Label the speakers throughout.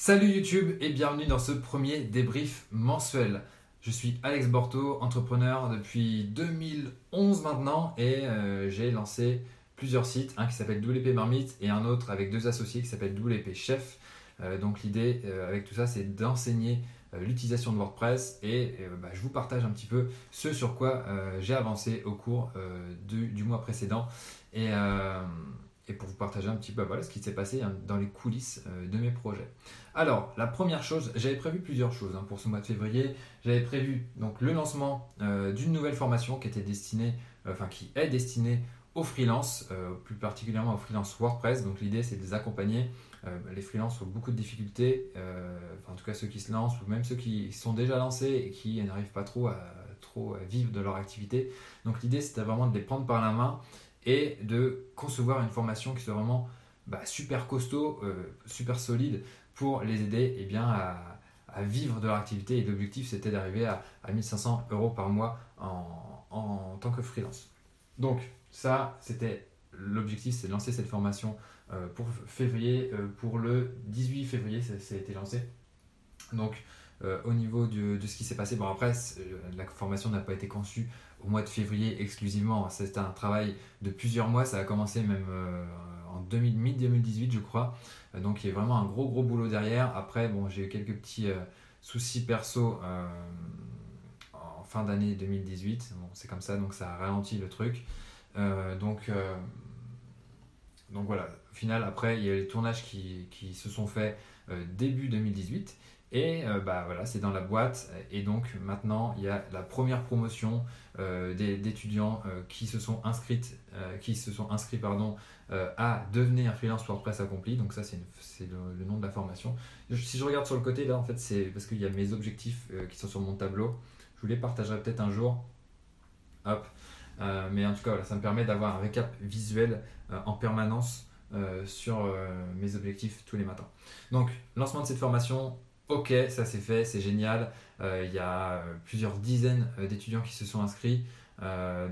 Speaker 1: Salut YouTube et bienvenue dans ce premier débrief mensuel. Je suis Alex Borto, entrepreneur depuis 2011 maintenant et euh, j'ai lancé plusieurs sites, un qui s'appelle WP Marmite et un autre avec deux associés qui s'appelle WP Chef. Euh, donc l'idée euh, avec tout ça c'est d'enseigner l'utilisation de WordPress et bah, je vous partage un petit peu ce sur quoi j'ai avancé au cours du, mois précédent. Et pour vous partager un petit peu voilà, ce qui s'est passé hein, dans les coulisses euh, de mes projets. Alors, la première chose, j'avais prévu plusieurs choses hein, pour ce mois de février. J'avais prévu donc le lancement euh, d'une nouvelle formation qui était destinée, euh, enfin qui est destinée aux freelances, plus particulièrement aux freelances WordPress. Donc l'idée c'est de les accompagner. les freelances ont beaucoup de difficultés, en tout cas ceux qui se lancent ou même ceux qui sont déjà lancés et qui n'arrivent pas trop à, trop à vivre de leur activité. Donc l'idée c'était vraiment de les prendre par la main et de concevoir une formation qui soit vraiment bah, super costaud, euh, super solide pour les aider eh bien, à, vivre de leur activité. Et l'objectif, c'était d'arriver à, 1500 euros par mois en, tant que freelance. Donc, ça, c'était l'objectif, c'est de lancer cette formation euh, pour février. Euh, pour le 18 février, ça, a été lancé. Donc, au niveau de, de ce qui s'est passé, bon après, la formation n'a pas été conçue au mois de février exclusivement. C'était un travail de plusieurs mois, ça a commencé même euh, en mi-2018 je crois. Euh, donc il y a vraiment un gros gros boulot derrière. Après, bon, j'ai eu quelques petits euh, soucis perso en fin d'année 2018. Bon, c'est comme ça, donc ça a ralenti le truc. donc, donc voilà, au final, après, il y a les tournages qui, qui se sont faits début 2018. Et euh, bah voilà, c'est dans la boîte. Et donc maintenant, il y a la première promotion euh, d'étudiants euh, qui se sont inscrits, qui se sont inscrits pardon, à devenir freelance WordPress accompli. Donc ça, c'est le, nom de la formation. Si je regarde sur le côté, là, en fait, c'est parce qu'il y a mes objectifs qui sont sur mon tableau. Je vous les partagerai peut-être un jour. Hop. mais en tout cas, voilà, ça me permet d'avoir un récap visuel en permanence sur mes objectifs tous les matins. Donc, lancement de cette formation, Ok, ça c'est fait, c'est génial. Euh, il y a euh, plusieurs dizaines euh, d'étudiants qui se sont inscrits.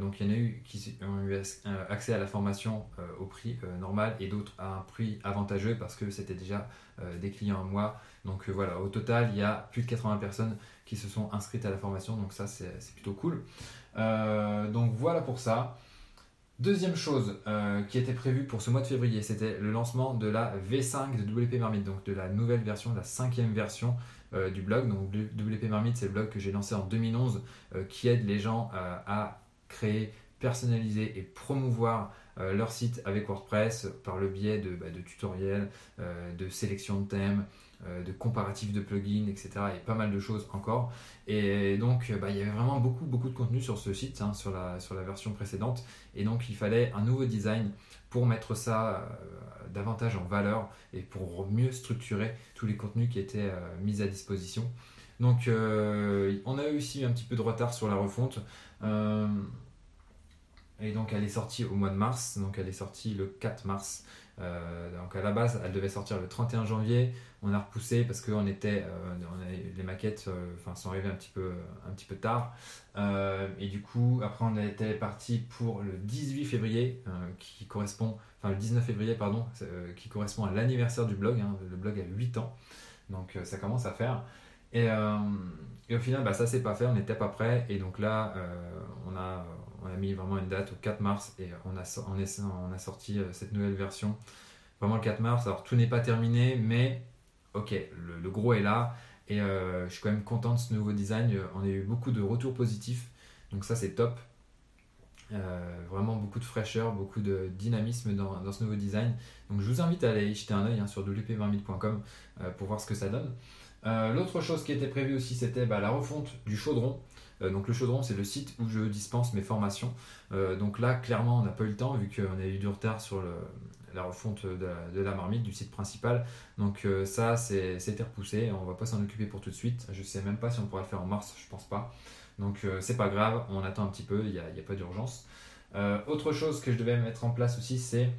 Speaker 1: donc il y en a eu qui ont eu accès à la formation au prix normal et d'autres à un prix avantageux parce que c'était déjà des clients à moi. Donc voilà, au total, il y a plus de 80 personnes qui se sont inscrites à la formation. Donc ça, c'est plutôt cool. donc voilà pour ça. Deuxième chose euh, qui était prévue pour ce mois de février, c'était le lancement de la V5 de WP Marmite, donc de la nouvelle version, la cinquième version euh, du blog. Donc WP Marmite, c'est le blog que j'ai lancé en 2011 euh, qui aide les gens à créer, personnaliser et promouvoir leur site avec WordPress par le biais de, bah, de tutoriels, de sélection de thèmes, de comparatifs de plugins, etc. Et pas mal de choses encore. Et donc, bah, il y avait vraiment beaucoup, beaucoup de contenu sur ce site, hein, sur, la, version précédente. Et donc, il fallait un nouveau design pour mettre ça euh, davantage en valeur et pour mieux structurer tous les contenus qui étaient euh, mis à disposition. Donc, on a eu aussi un petit peu de retard sur la refonte. et donc, elle est sortie au mois de mars. Donc, elle est sortie le 4 mars. Euh, donc à la base, elle devait sortir le 31 janvier. On a repoussé parce que on était, euh, les maquettes euh, sont arrivées un petit peu, un petit peu tard. et du coup, après, on était parti pour le 18 février, qui correspond, enfin le 19 février, pardon, qui correspond à l'anniversaire du blog. Hein. Le blog a 8 ans. Donc ça commence à faire. Et, et au final, bah, ça s'est pas fait, on n'était pas prêt. Et donc là, on a on a mis vraiment une date au 4 mars et on a, sorti euh, cette nouvelle version vraiment le 4 mars. Alors tout n'est pas terminé, mais ok, le, gros est là et euh, je suis quand même content de ce nouveau design. On a eu beaucoup de retours positifs, donc ça c'est top. Euh, vraiment beaucoup de fraîcheur, beaucoup de dynamisme dans, ce nouveau design. Donc je vous invite à aller jeter un oeil hein, sur wp20.com pour voir ce que ça donne. L'autre chose qui était prévue aussi, c'était bah, la refonte du chaudron. Euh, donc le chaudron, c'est le site où je dispense mes formations. Euh, donc là, clairement, on n'a pas eu le temps vu qu'on a eu du retard sur la refonte de la, marmite du site principal. Donc euh, ça, c'était repoussé. On va pas s'en occuper pour tout de suite. Je sais même pas si on pourra le faire en mars, je pense pas. Donc c'est pas grave, on attend un petit peu, il n'y a, pas d'urgence. autre chose que je devais mettre en place aussi, c'est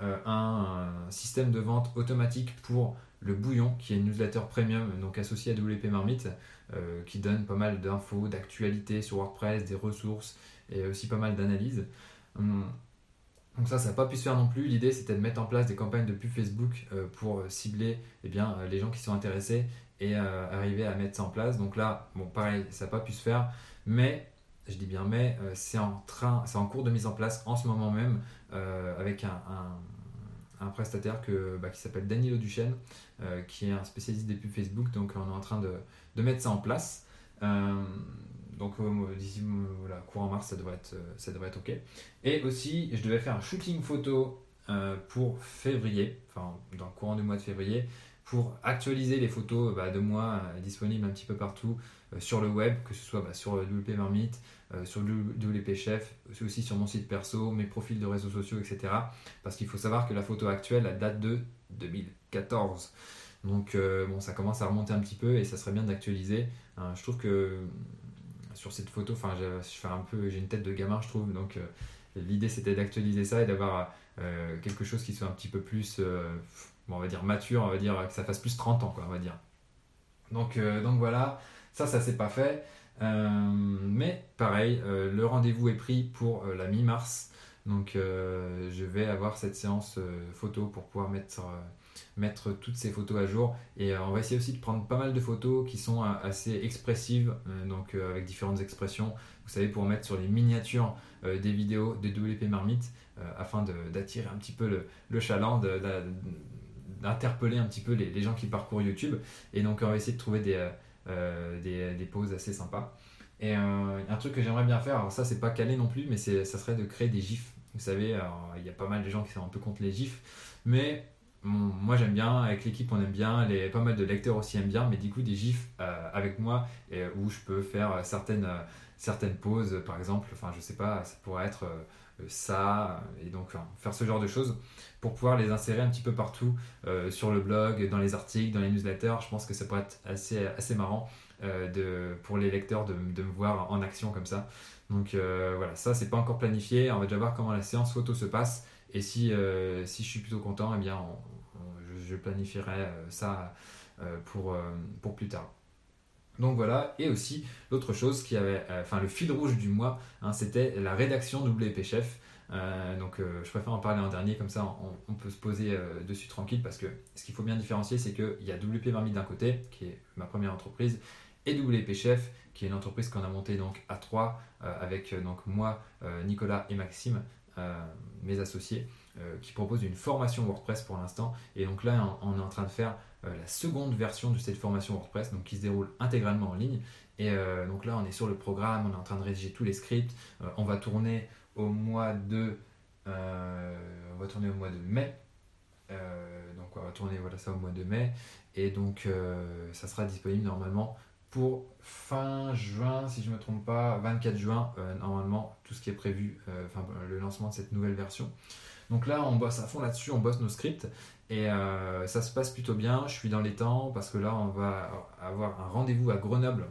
Speaker 1: un, système de vente automatique pour le Bouillon, qui est une newsletter premium, donc associé à WP Marmite, euh, qui donne pas mal d'infos, d'actualités sur WordPress, des ressources et aussi pas mal d'analyses. Hum, Donc ça, ça n'a pas pu se faire non plus. L'idée, c'était de mettre en place des campagnes de pub Facebook pour cibler eh bien, les gens qui sont intéressés et arriver à mettre ça en place. Donc là, bon, pareil, ça n'a pas pu se faire. Mais, je dis bien mais, c'est en train, c'est en cours de mise en place en ce moment même avec un prestataire que, bah, qui s'appelle Danilo Duchesne, euh, qui est un spécialiste des pubs Facebook. Donc on est en train de, mettre ça en place. Euh, donc euh, d'ici courant mars, ça devrait, être, ça devrait être OK. Et aussi, je devais faire un shooting photo pour février, enfin dans le courant du mois de février, pour actualiser les photos bah, de moi disponibles un petit peu partout sur le web, que ce soit bah, sur WP Marmite, euh, sur WP Chef, aussi sur mon site perso, mes profils de réseaux sociaux, etc. Parce qu'il faut savoir que la photo actuelle elle date de 2014. Donc euh, bon, ça commence à remonter un petit peu et ça serait bien d'actualiser. Hein, je trouve que euh, sur cette photo, enfin, je un peu, j'ai une tête de gamin, je trouve. Donc l'idée c'était d'actualiser ça et d'avoir quelque chose qui soit un petit peu plus, on va dire mature, on va dire que ça fasse plus 30 ans, quoi, on va dire. Donc, donc voilà, ça, ça s'est pas fait. Euh, mais pareil, euh, le rendez-vous est pris pour euh, la mi-mars. Donc je vais avoir cette séance photo pour pouvoir mettre, mettre toutes ces photos à jour. Et on va essayer aussi de prendre pas mal de photos qui sont assez expressives, donc avec différentes expressions. Vous savez, pour mettre sur les miniatures des vidéos de WP Marmite, afin d'attirer un petit peu le, le chaland, d'interpeller un petit peu les, gens qui parcourent YouTube. Et donc on va essayer de trouver des des, des, poses assez sympas. Et euh, un truc que j'aimerais bien faire, alors ça c'est pas calé non plus, mais ça serait de créer des gifs. Vous savez, il y a pas mal de gens qui sont un peu contre les gifs, mais moi j'aime bien, avec l'équipe on aime bien, les, pas mal de lecteurs aussi aiment bien, mais du coup des gifs euh, avec moi où je peux faire certaines, certaines pauses, par exemple, enfin je sais pas, ça pourrait être ça, et donc faire ce genre de choses pour pouvoir les insérer un petit peu partout euh, sur le blog, dans les articles, dans les newsletters. Je pense que ça pourrait être assez, assez marrant euh, de, pour les lecteurs de, de, me voir en action comme ça. Donc euh, voilà, ça c'est pas encore planifié. On va déjà voir comment la séance photo se passe. Et si, si je suis plutôt content, eh bien je, planifierai ça pour, pour plus tard. Donc voilà, et aussi l'autre chose qui avait, enfin le fil rouge du mois, hein, c'était la rédaction WP Chef. Euh, donc euh, je préfère en parler en dernier, comme ça on, peut se poser euh, dessus tranquille parce que ce qu'il faut bien différencier c'est qu'il y a WP Marmite d'un côté, qui est ma première entreprise, et WP Chef, qui est une entreprise qu'on a montée donc à trois avec moi, Nicolas et Maxime, mes associés, qui proposent une formation WordPress pour l'instant. Et donc là on, est en train de faire la seconde version de cette formation WordPress, donc qui se déroule intégralement en ligne. Et donc là, on est sur le programme, on est en train de rédiger tous les scripts. on va tourner au mois de. Euh, on va tourner au mois de mai. Euh, donc on va tourner voilà, ça au mois de mai. Et donc euh, ça sera disponible normalement pour fin juin, si je ne me trompe pas, 24 juin, normalement, tout ce qui est prévu, enfin le lancement de cette nouvelle version. Donc là, on bosse à fond là-dessus, on bosse nos scripts et ça se passe plutôt bien. Je suis dans les temps parce que là, on va avoir un rendez-vous à Grenoble,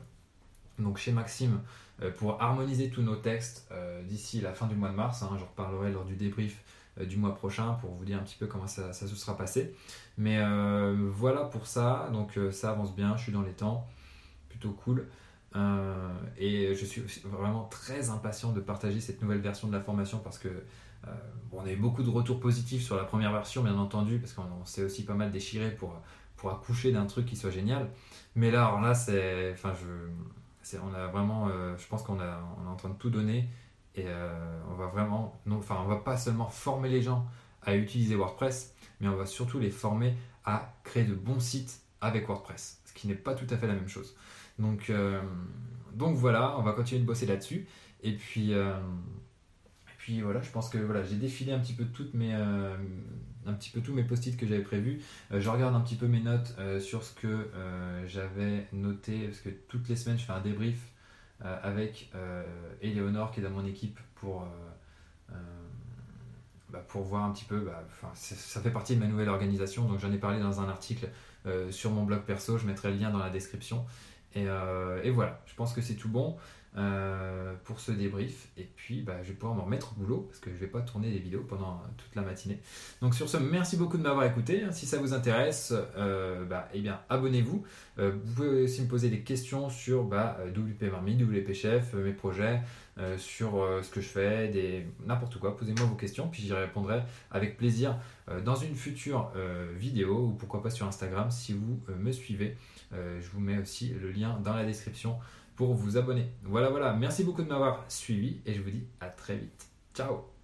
Speaker 1: donc chez Maxime, euh, pour harmoniser tous nos textes euh, d'ici la fin du mois de mars. Hein, je reparlerai lors du débrief euh, du mois prochain pour vous dire un petit peu comment ça, se sera passé. Mais voilà pour ça, donc ça avance bien, je suis dans les temps, plutôt cool. Et je suis vraiment très impatient de partager cette nouvelle version de la formation parce que on a eu beaucoup de retours positifs sur la première version, bien entendu, parce qu'on s'est aussi pas mal déchiré pour, pour accoucher d'un truc qui soit génial. Mais là, alors là, c'est, enfin, je, on a vraiment, euh, je pense qu'on est en train de tout donner et euh, on va vraiment, non, enfin, on va pas seulement former les gens à utiliser WordPress, mais on va surtout les former à créer de bons sites avec WordPress, ce qui n'est pas tout à fait la même chose. Donc, euh, donc voilà, on va continuer de bosser là-dessus. Et puis, puis voilà, je pense que voilà, j'ai défilé un petit peu toutes mes, euh, un petit peu tous mes post-it que j'avais prévus. Euh, je regarde un petit peu mes notes euh, sur ce que j'avais noté, parce que toutes les semaines je fais un débrief avec Eleonore qui est dans mon équipe pour, bah, pour voir un petit peu, bah, ça fait partie de ma nouvelle organisation, donc j'en ai parlé dans un article sur mon blog perso, je mettrai le lien dans la description. Et, et voilà, je pense que c'est tout bon. Euh, pour ce débrief. Et puis, bah, je vais pouvoir me remettre au boulot parce que je ne vais pas tourner des vidéos pendant toute la matinée. Donc, sur ce, merci beaucoup de m'avoir écouté. Si ça vous intéresse, euh, bah, eh bien, abonnez-vous. Euh, vous pouvez aussi me poser des questions sur bah, WP Marmy, WP Chef, mes projets, sur ce que je fais, des... n'importe quoi. Posez-moi vos questions, puis j'y répondrai avec plaisir dans une future vidéo ou pourquoi pas sur Instagram si vous me suivez. je vous mets aussi le lien dans la description pour vous abonner. Voilà, voilà. Merci beaucoup de m'avoir suivi et je vous dis à très vite. Ciao